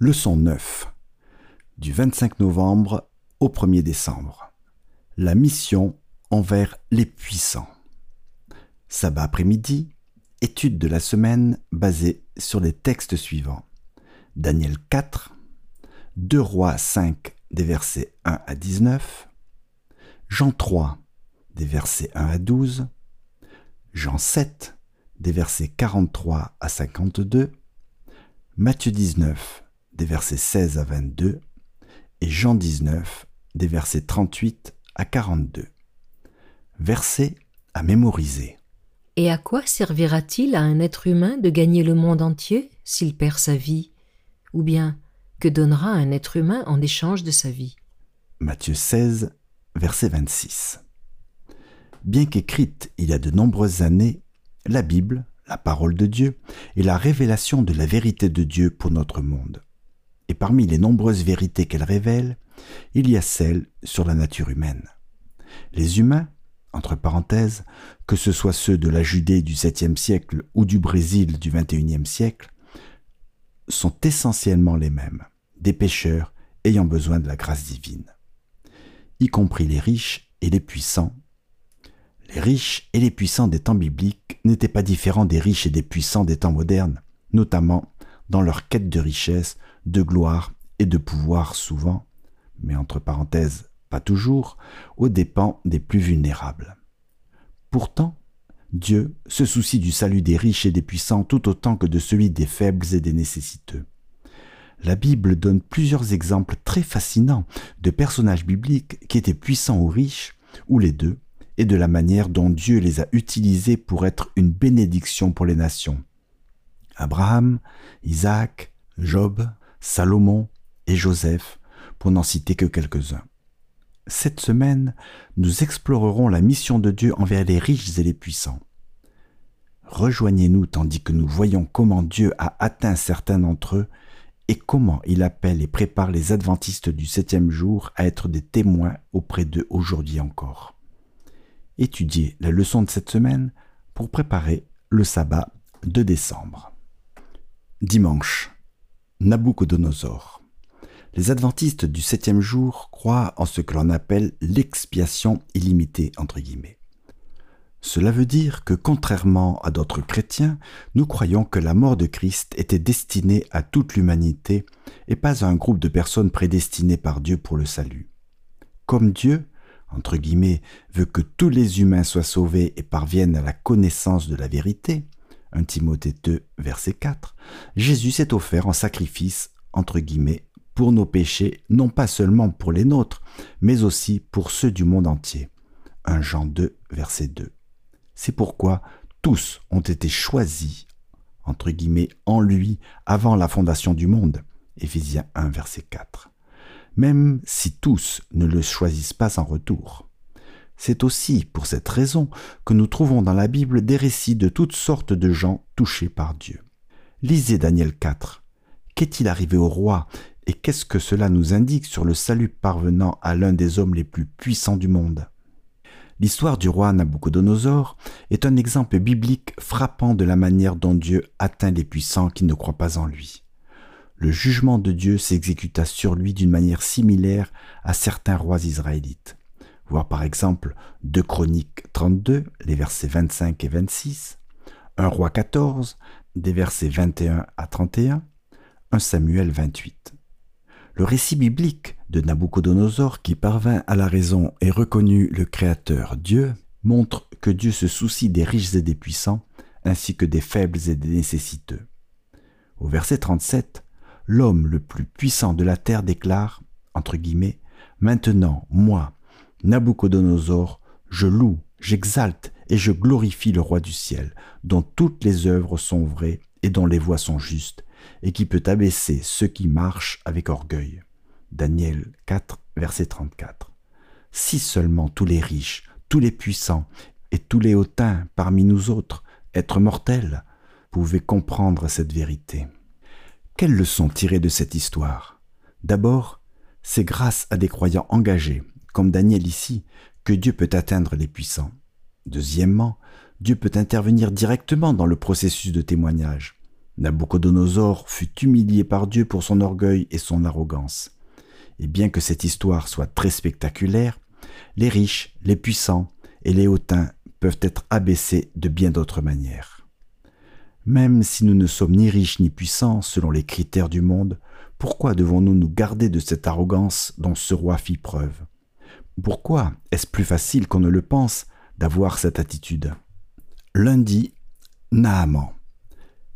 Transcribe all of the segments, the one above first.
Leçon 9. Du 25 novembre au 1er décembre. La mission envers les puissants. Sabbat après-midi, étude de la semaine basée sur les textes suivants. Daniel 4, 2 Rois 5 des versets 1 à 19, Jean 3 des versets 1 à 12, Jean 7 des versets 43 à 52, Matthieu 19 des versets 16 à 22 et Jean 19 des versets 38 à 42. Versets à mémoriser. Et à quoi servira-t-il à un être humain de gagner le monde entier s'il perd sa vie? Ou bien, que donnera un être humain en échange de sa vie? Matthieu 16, verset 26. Bien qu'écrite il y a de nombreuses années, la Bible, la parole de Dieu, est la révélation de la vérité de Dieu pour notre monde. Et parmi les nombreuses vérités qu'elle révèle, il y a celle sur la nature humaine. Les humains, entre parenthèses, que ce soit ceux de la Judée du 7e siècle ou du Brésil du 21e siècle, sont essentiellement les mêmes, des pécheurs ayant besoin de la grâce divine, y compris les riches et les puissants. Les riches et les puissants des temps bibliques n'étaient pas différents des riches et des puissants des temps modernes, notamment dans leur quête de richesse, de gloire et de pouvoir souvent, mais entre parenthèses, pas toujours, aux dépens des plus vulnérables. Pourtant, Dieu se soucie du salut des riches et des puissants tout autant que de celui des faibles et des nécessiteux. La Bible donne plusieurs exemples très fascinants de personnages bibliques qui étaient puissants ou riches, ou les deux, et de la manière dont Dieu les a utilisés pour être une bénédiction pour les nations. Abraham, Isaac, Job, Salomon et Joseph, pour n'en citer que quelques-uns. Cette semaine, nous explorerons la mission de Dieu envers les riches et les puissants. Rejoignez-nous tandis que nous voyons comment Dieu a atteint certains d'entre eux et comment il appelle et prépare les adventistes du septième jour à être des témoins auprès d'eux aujourd'hui encore. Étudiez la leçon de cette semaine pour préparer le sabbat de décembre. Dimanche. Nabucodonosor. Les adventistes du septième jour croient en ce que l'on appelle l'expiation illimitée. Cela veut dire que, contrairement à d'autres chrétiens, nous croyons que la mort de Christ était destinée à toute l'humanité et pas à un groupe de personnes prédestinées par Dieu pour le salut. Comme Dieu, veut que tous les humains soient sauvés et parviennent à la connaissance de la vérité, 1 Timothée 2, verset 4, Jésus s'est offert en sacrifice, entre guillemets, pour nos péchés, non pas seulement pour les nôtres, mais aussi pour ceux du monde entier. 1 Jean 2, verset 2. C'est pourquoi tous ont été choisis, entre guillemets, en lui avant la fondation du monde. Éphésiens 1, verset 4. Même si tous ne le choisissent pas en retour. C'est aussi pour cette raison que nous trouvons dans la Bible des récits de toutes sortes de gens touchés par Dieu. Lisez Daniel 4. Qu'est-il arrivé au roi et qu'est-ce que cela nous indique sur le salut parvenant à l'un des hommes les plus puissants du monde? L'histoire du roi Nabucodonosor est un exemple biblique frappant de la manière dont Dieu atteint les puissants qui ne croient pas en lui. Le jugement de Dieu s'exécuta sur lui d'une manière similaire à certains rois israélites voir par exemple 2 Chroniques 32, les versets 25 et 26, 1 Roi 14, des versets 21 à 31, 1 Samuel 28. Le récit biblique de Nabucodonosor qui parvint à la raison et reconnut le Créateur Dieu montre que Dieu se soucie des riches et des puissants, ainsi que des faibles et des nécessiteux. Au verset 37, l'homme le plus puissant de la terre déclare, entre guillemets, Maintenant, moi, Nabucodonosor, je loue, j'exalte et je glorifie le roi du ciel, dont toutes les œuvres sont vraies et dont les voies sont justes, et qui peut abaisser ceux qui marchent avec orgueil. Daniel 4, verset 34. Si seulement tous les riches, tous les puissants et tous les hautains parmi nous autres, êtres mortels, pouvaient comprendre cette vérité. Quelle leçon tirer de cette histoire? D'abord, c'est grâce à des croyants engagés comme Daniel ici, que Dieu peut atteindre les puissants. Deuxièmement, Dieu peut intervenir directement dans le processus de témoignage. Nabucodonosor fut humilié par Dieu pour son orgueil et son arrogance. Et bien que cette histoire soit très spectaculaire, les riches, les puissants et les hautains peuvent être abaissés de bien d'autres manières. Même si nous ne sommes ni riches ni puissants selon les critères du monde, pourquoi devons-nous nous garder de cette arrogance dont ce roi fit preuve? Pourquoi est-ce plus facile qu'on ne le pense d'avoir cette attitude? Lundi, Naaman.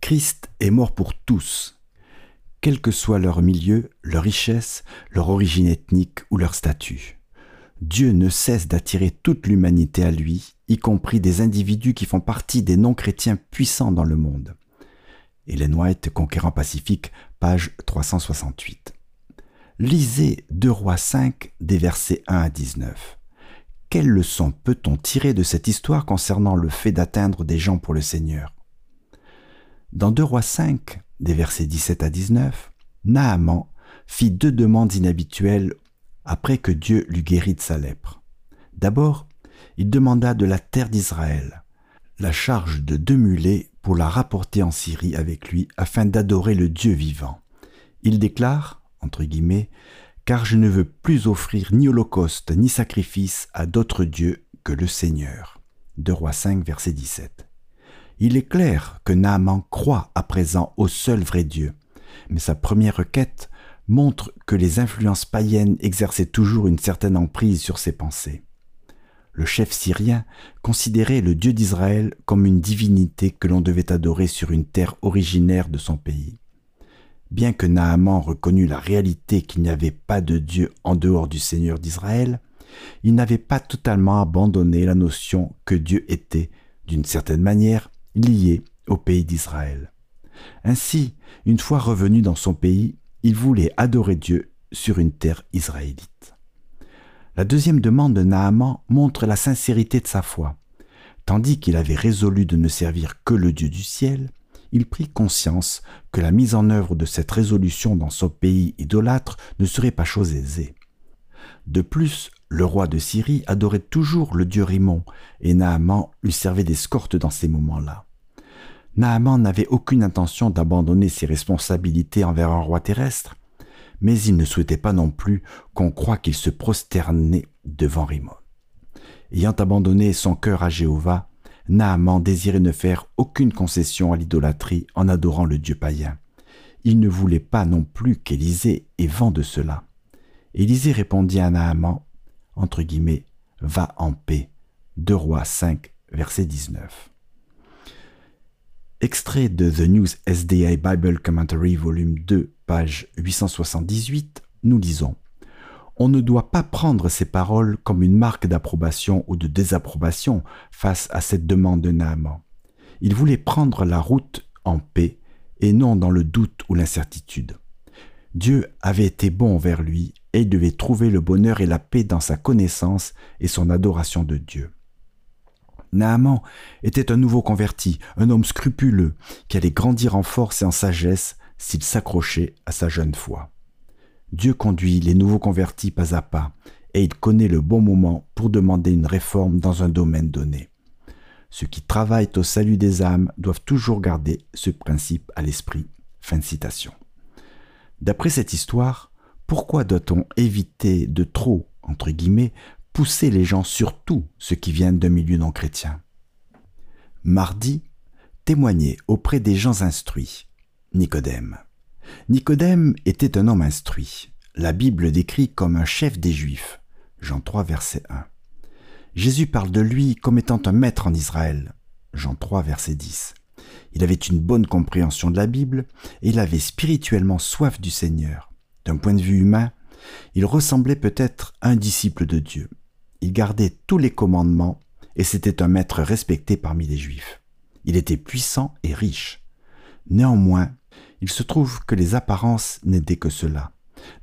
Christ est mort pour tous, quel que soit leur milieu, leur richesse, leur origine ethnique ou leur statut. Dieu ne cesse d'attirer toute l'humanité à lui, y compris des individus qui font partie des non-chrétiens puissants dans le monde. Hélène White, Conquérant Pacifique, page 368. Lisez 2 Rois 5 des versets 1 à 19. Quelle leçon peut-on tirer de cette histoire concernant le fait d'atteindre des gens pour le Seigneur? Dans 2 Rois 5 des versets 17 à 19, Naaman fit deux demandes inhabituelles après que Dieu l'eut guéri de sa lèpre. D'abord, il demanda de la terre d'Israël, la charge de deux mulets pour la rapporter en Syrie avec lui afin d'adorer le Dieu vivant. Il déclare, entre guillemets, car je ne veux plus offrir ni holocauste ni sacrifice à d'autres dieux que le Seigneur. De Roi 5, verset 17. Il est clair que Naaman croit à présent au seul vrai Dieu, mais sa première requête montre que les influences païennes exerçaient toujours une certaine emprise sur ses pensées. Le chef syrien considérait le Dieu d'Israël comme une divinité que l'on devait adorer sur une terre originaire de son pays. Bien que Naaman reconnût la réalité qu'il n'y avait pas de Dieu en dehors du Seigneur d'Israël, il n'avait pas totalement abandonné la notion que Dieu était, d'une certaine manière, lié au pays d'Israël. Ainsi, une fois revenu dans son pays, il voulait adorer Dieu sur une terre israélite. La deuxième demande de Naaman montre la sincérité de sa foi. Tandis qu'il avait résolu de ne servir que le Dieu du ciel, il prit conscience que la mise en œuvre de cette résolution dans son pays idolâtre ne serait pas chose aisée. De plus, le roi de Syrie adorait toujours le dieu Rimon, et Naaman lui servait d'escorte dans ces moments-là. Naaman n'avait aucune intention d'abandonner ses responsabilités envers un roi terrestre, mais il ne souhaitait pas non plus qu'on croie qu'il se prosternait devant Rimon. Ayant abandonné son cœur à Jéhovah, Naaman désirait ne faire aucune concession à l'idolâtrie en adorant le dieu païen. Il ne voulait pas non plus qu'Élisée ait vent de cela. Élisée répondit à Naaman, entre guillemets, Va en paix. 2 Rois 5, verset 19. Extrait de The News SDA Bible Commentary, volume 2, page 878, nous lisons On ne doit pas prendre ces paroles comme une marque d'approbation ou de désapprobation face à cette demande de Naaman. Il voulait prendre la route en paix et non dans le doute ou l'incertitude. Dieu avait été bon envers lui et il devait trouver le bonheur et la paix dans sa connaissance et son adoration de Dieu. Naaman était un nouveau converti, un homme scrupuleux, qui allait grandir en force et en sagesse s'il s'accrochait à sa jeune foi. Dieu conduit les nouveaux convertis pas à pas, et il connaît le bon moment pour demander une réforme dans un domaine donné. Ceux qui travaillent au salut des âmes doivent toujours garder ce principe à l'esprit. Fin citation. D'après cette histoire, pourquoi doit-on éviter de trop, entre guillemets, pousser les gens, surtout ceux qui viennent d'un milieu non chrétien? Mardi, témoigner auprès des gens instruits. Nicodème. Nicodème était un homme instruit. La Bible décrit comme un chef des Juifs. Jean 3, verset 1. Jésus parle de lui comme étant un maître en Israël. Jean 3, verset 10. Il avait une bonne compréhension de la Bible et il avait spirituellement soif du Seigneur. D'un point de vue humain, il ressemblait peut-être à un disciple de Dieu. Il gardait tous les commandements et c'était un maître respecté parmi les Juifs. Il était puissant et riche. Néanmoins, il se trouve que les apparences n'étaient que cela,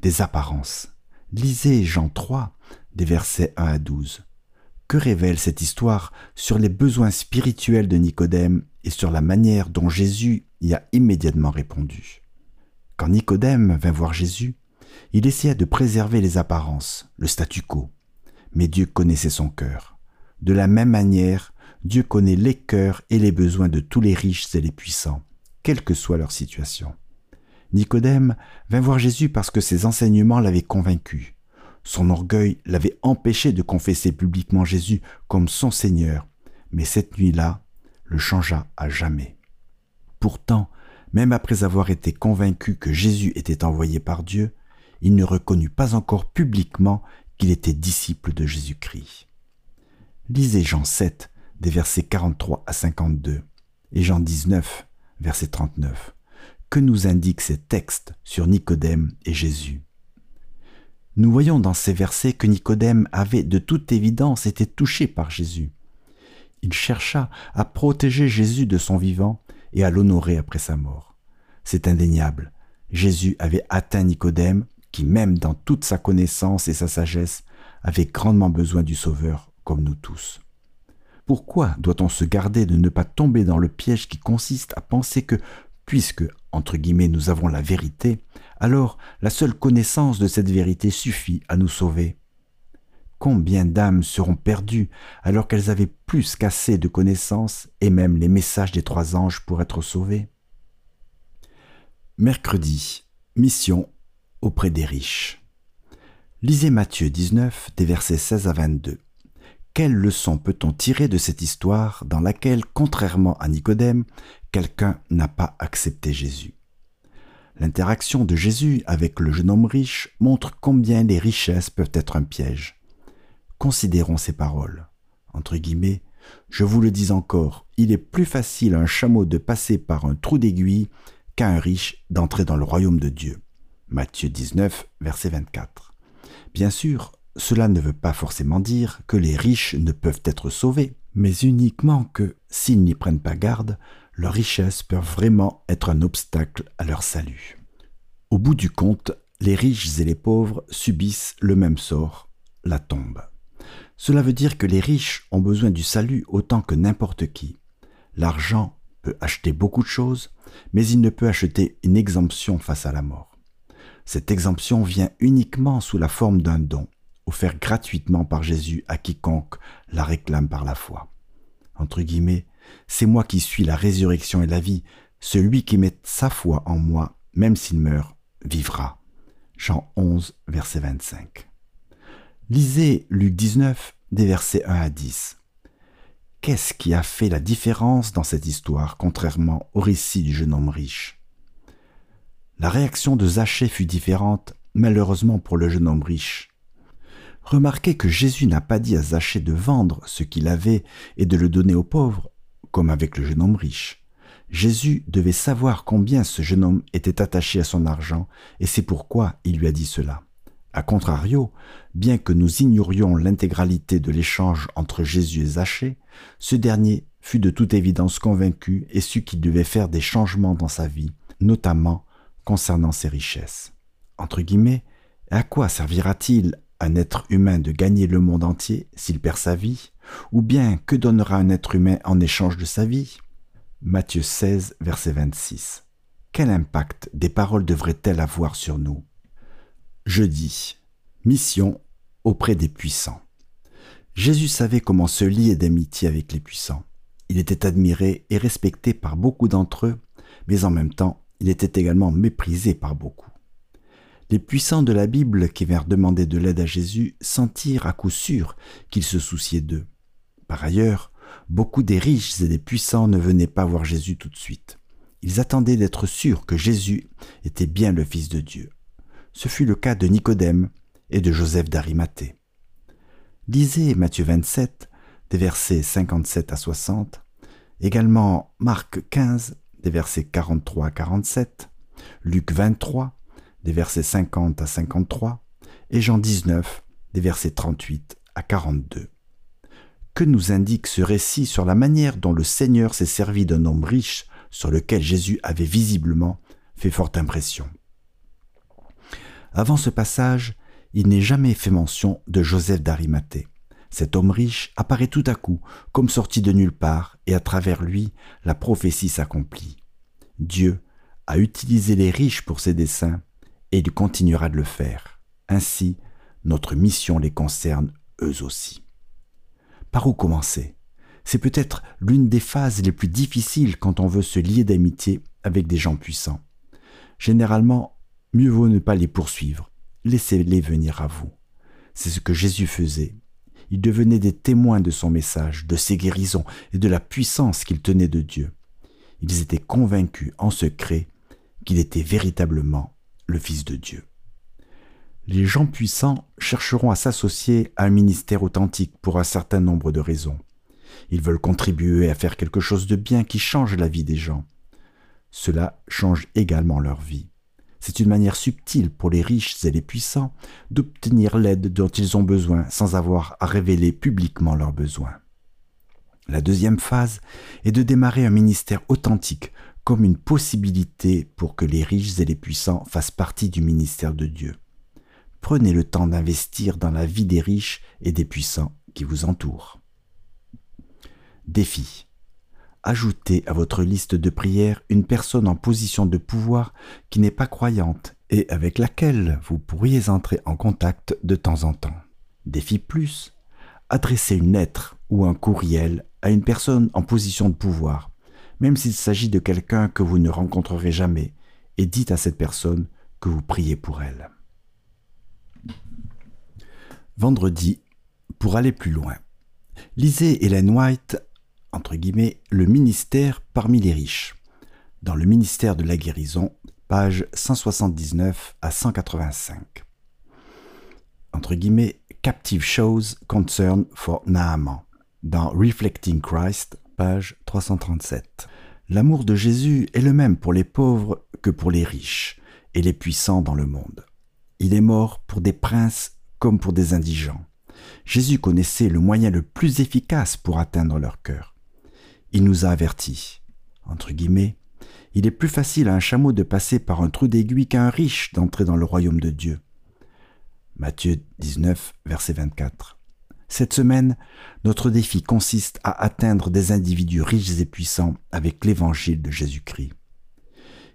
des apparences. Lisez Jean 3, des versets 1 à 12. Que révèle cette histoire sur les besoins spirituels de Nicodème et sur la manière dont Jésus y a immédiatement répondu? Quand Nicodème vint voir Jésus, il essaya de préserver les apparences, le statu quo mais Dieu connaissait son cœur. De la même manière, Dieu connaît les cœurs et les besoins de tous les riches et les puissants, quelle que soit leur situation. Nicodème vint voir Jésus parce que ses enseignements l'avaient convaincu. Son orgueil l'avait empêché de confesser publiquement Jésus comme son Seigneur, mais cette nuit-là le changea à jamais. Pourtant, même après avoir été convaincu que Jésus était envoyé par Dieu, il ne reconnut pas encore publiquement qu'il était disciple de Jésus-Christ. Lisez Jean 7, des versets 43 à 52, et Jean 19, verset 39. Que nous indiquent ces textes sur Nicodème et Jésus? Nous voyons dans ces versets que Nicodème avait de toute évidence été touché par Jésus. Il chercha à protéger Jésus de son vivant et à l'honorer après sa mort. C'est indéniable. Jésus avait atteint Nicodème, qui même dans toute sa connaissance et sa sagesse avait grandement besoin du Sauveur, comme nous tous. Pourquoi doit-on se garder de ne pas tomber dans le piège qui consiste à penser que, puisque, entre guillemets, nous avons la vérité, alors la seule connaissance de cette vérité suffit à nous sauver? Combien d'âmes seront perdues alors qu'elles avaient plus qu'assez de connaissances et même les messages des trois anges pour être sauvées? Mercredi, mission auprès des riches. Lisez Matthieu 19 des versets 16 à 22. Quelle leçon peut-on tirer de cette histoire dans laquelle, contrairement à Nicodème, quelqu'un n'a pas accepté Jésus? L'interaction de Jésus avec le jeune homme riche montre combien les richesses peuvent être un piège. Considérons ces paroles. Entre guillemets, je vous le dis encore, il est plus facile à un chameau de passer par un trou d'aiguille qu'à un riche d'entrer dans le royaume de Dieu. Matthieu 19, verset 24. Bien sûr, cela ne veut pas forcément dire que les riches ne peuvent être sauvés, mais uniquement que, s'ils n'y prennent pas garde, leurs richesses peuvent vraiment être un obstacle à leur salut. Au bout du compte, les riches et les pauvres subissent le même sort, la tombe. Cela veut dire que les riches ont besoin du salut autant que n'importe qui. L'argent peut acheter beaucoup de choses, mais il ne peut acheter une exemption face à la mort. Cette exemption vient uniquement sous la forme d'un don, offert gratuitement par Jésus à quiconque la réclame par la foi. Entre guillemets, c'est moi qui suis la résurrection et la vie, celui qui met sa foi en moi, même s'il meurt, vivra. Jean 11, verset 25. Lisez Luc 19, des versets 1 à 10. Qu'est-ce qui a fait la différence dans cette histoire, contrairement au récit du jeune homme riche? La réaction de Zachée fut différente, malheureusement pour le jeune homme riche. Remarquez que Jésus n'a pas dit à Zachée de vendre ce qu'il avait et de le donner aux pauvres, comme avec le jeune homme riche. Jésus devait savoir combien ce jeune homme était attaché à son argent, et c'est pourquoi il lui a dit cela. A contrario, bien que nous ignorions l'intégralité de l'échange entre Jésus et Zachée, ce dernier fut de toute évidence convaincu et sut qu'il devait faire des changements dans sa vie, notamment concernant ses richesses. Entre guillemets, à quoi servira-t-il un être humain de gagner le monde entier s'il perd sa vie Ou bien que donnera un être humain en échange de sa vie? Matthieu 16, verset 26. Quel impact des paroles devraient-elles avoir sur nous? Jeudi. Mission auprès des puissants. Jésus savait comment se lier d'amitié avec les puissants. Il était admiré et respecté par beaucoup d'entre eux, mais en même temps, il était également méprisé par beaucoup. Les puissants de la Bible qui vinrent demander de l'aide à Jésus sentirent à coup sûr qu'il se souciait d'eux. Par ailleurs, beaucoup des riches et des puissants ne venaient pas voir Jésus tout de suite. Ils attendaient d'être sûrs que Jésus était bien le Fils de Dieu. Ce fut le cas de Nicodème et de Joseph d'Arimathée. Lisez Matthieu 27, des versets 57 à 60, également Marc 15, des versets 43 à 47, Luc 23, des versets 50 à 53, et Jean 19, des versets 38 à 42. Que nous indique ce récit sur la manière dont le Seigneur s'est servi d'un homme riche sur lequel Jésus avait visiblement fait forte impression? Avant ce passage, il n'est jamais fait mention de Joseph d'Arimathée. Cet homme riche apparaît tout à coup, comme sorti de nulle part, et à travers lui, la prophétie s'accomplit. Dieu a utilisé les riches pour ses desseins, et il continuera de le faire. Ainsi, notre mission les concerne eux aussi. Par où commencer? C'est peut-être l'une des phases les plus difficiles quand on veut se lier d'amitié avec des gens puissants. Généralement, mieux vaut ne pas les poursuivre, laissez-les venir à vous. C'est ce que Jésus faisait. Il devenait des témoins de son message, de ses guérisons et de la puissance qu'il tenait de Dieu. Ils étaient convaincus en secret qu'il était véritablement le Fils de Dieu. Les gens puissants chercheront à s'associer à un ministère authentique pour un certain nombre de raisons. Ils veulent contribuer à faire quelque chose de bien qui change la vie des gens. Cela change également leur vie. C'est une manière subtile pour les riches et les puissants d'obtenir l'aide dont ils ont besoin sans avoir à révéler publiquement leurs besoins. La deuxième phase est de démarrer un ministère authentique comme une possibilité pour que les riches et les puissants fassent partie du ministère de Dieu. Prenez le temps d'investir dans la vie des riches et des puissants qui vous entourent. Défi. Ajoutez à votre liste de prières une personne en position de pouvoir qui n'est pas croyante et avec laquelle vous pourriez entrer en contact de temps en temps. Défi plus. Adressez une lettre ou un courriel à une personne en position de pouvoir, même s'il s'agit de quelqu'un que vous ne rencontrerez jamais, et dites à cette personne que vous priez pour elle. Vendredi, pour aller plus loin. Lisez Hélène White entre guillemets, le ministère parmi les riches. Dans le ministère de la guérison, page 179 à 185. Entre guillemets, Captive Shows Concern for Naaman. Dans Reflecting Christ, page 337. L'amour de Jésus est le même pour les pauvres que pour les riches et les puissants dans le monde. Il est mort pour des princes comme pour des indigents. Jésus connaissait le moyen le plus efficace pour atteindre leur cœur il nous a avertis. Entre guillemets, il est plus facile à un chameau de passer par un trou d'aiguille qu'à un riche d'entrer dans le royaume de Dieu. Matthieu 19, verset 24. Cette semaine, notre défi consiste à atteindre des individus riches et puissants avec l'évangile de Jésus-Christ.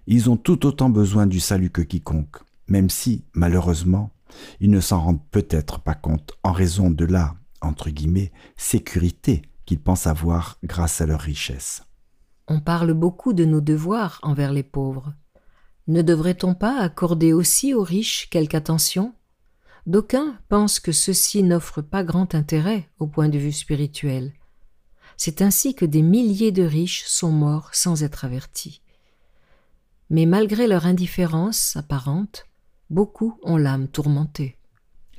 Ils ont tout autant besoin du salut que quiconque, même si, malheureusement, ils ne s'en rendent peut-être pas compte en raison de la, entre guillemets, sécurité qu'ils pensent avoir grâce à leur richesse. On parle beaucoup de nos devoirs envers les pauvres. Ne devrait-on pas accorder aussi aux riches quelque attention? D'aucuns pensent que ceux-ci n'offrent pas grand intérêt au point de vue spirituel. C'est ainsi que des milliers de riches sont morts sans être avertis. Mais malgré leur indifférence apparente, beaucoup ont l'âme tourmentée.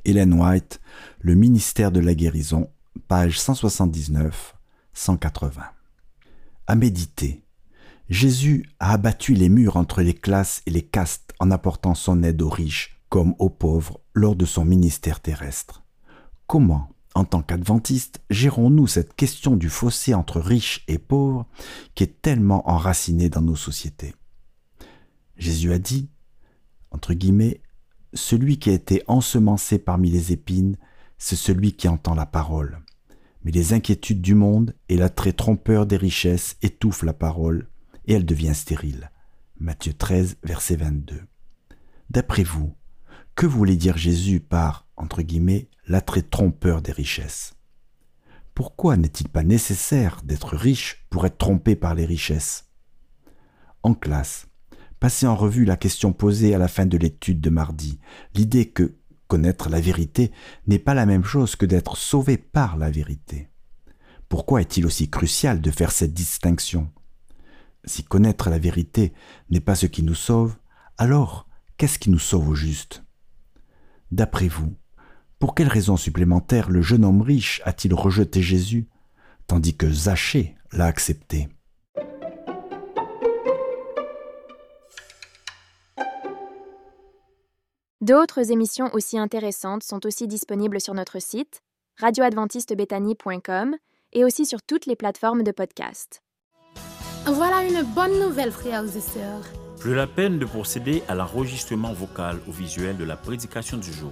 Hélène White, Le ministère de la guérison, page 179, 180. À méditer. Jésus a abattu les murs entre les classes et les castes en apportant son aide aux riches comme aux pauvres lors de son ministère terrestre. Comment, en tant qu'adventistes, gérons-nous cette question du fossé entre riches et pauvres qui est tellement enracinée dans nos sociétés? Jésus a dit, entre guillemets, Celui qui a été ensemencé parmi les épines, c'est celui qui entend la parole. Mais les inquiétudes du monde et l'attrait trompeur des richesses étouffent la parole, et elle devient stérile. Matthieu 13, verset 22. D'après vous, que voulait dire Jésus par, entre guillemets, l'attrait trompeur des richesses Pourquoi n'est-il pas nécessaire d'être riche pour être trompé par les richesses? En classe, passez en revue la question posée à la fin de l'étude de mardi, l'idée que Connaître la vérité n'est pas la même chose que d'être sauvé par la vérité. Pourquoi est-il aussi crucial de faire cette distinction? Si connaître la vérité n'est pas ce qui nous sauve, alors qu'est-ce qui nous sauve au juste? D'après vous, pour quelle raison supplémentaire le jeune homme riche a-t-il rejeté Jésus, tandis que Zachée l'a accepté? D'autres émissions aussi intéressantes sont aussi disponibles sur notre site radioadventistebethany.com et aussi sur toutes les plateformes de podcast. Voilà une bonne nouvelle, frères et sœurs. Plus la peine de procéder à l'enregistrement vocal ou visuel de la prédication du jour.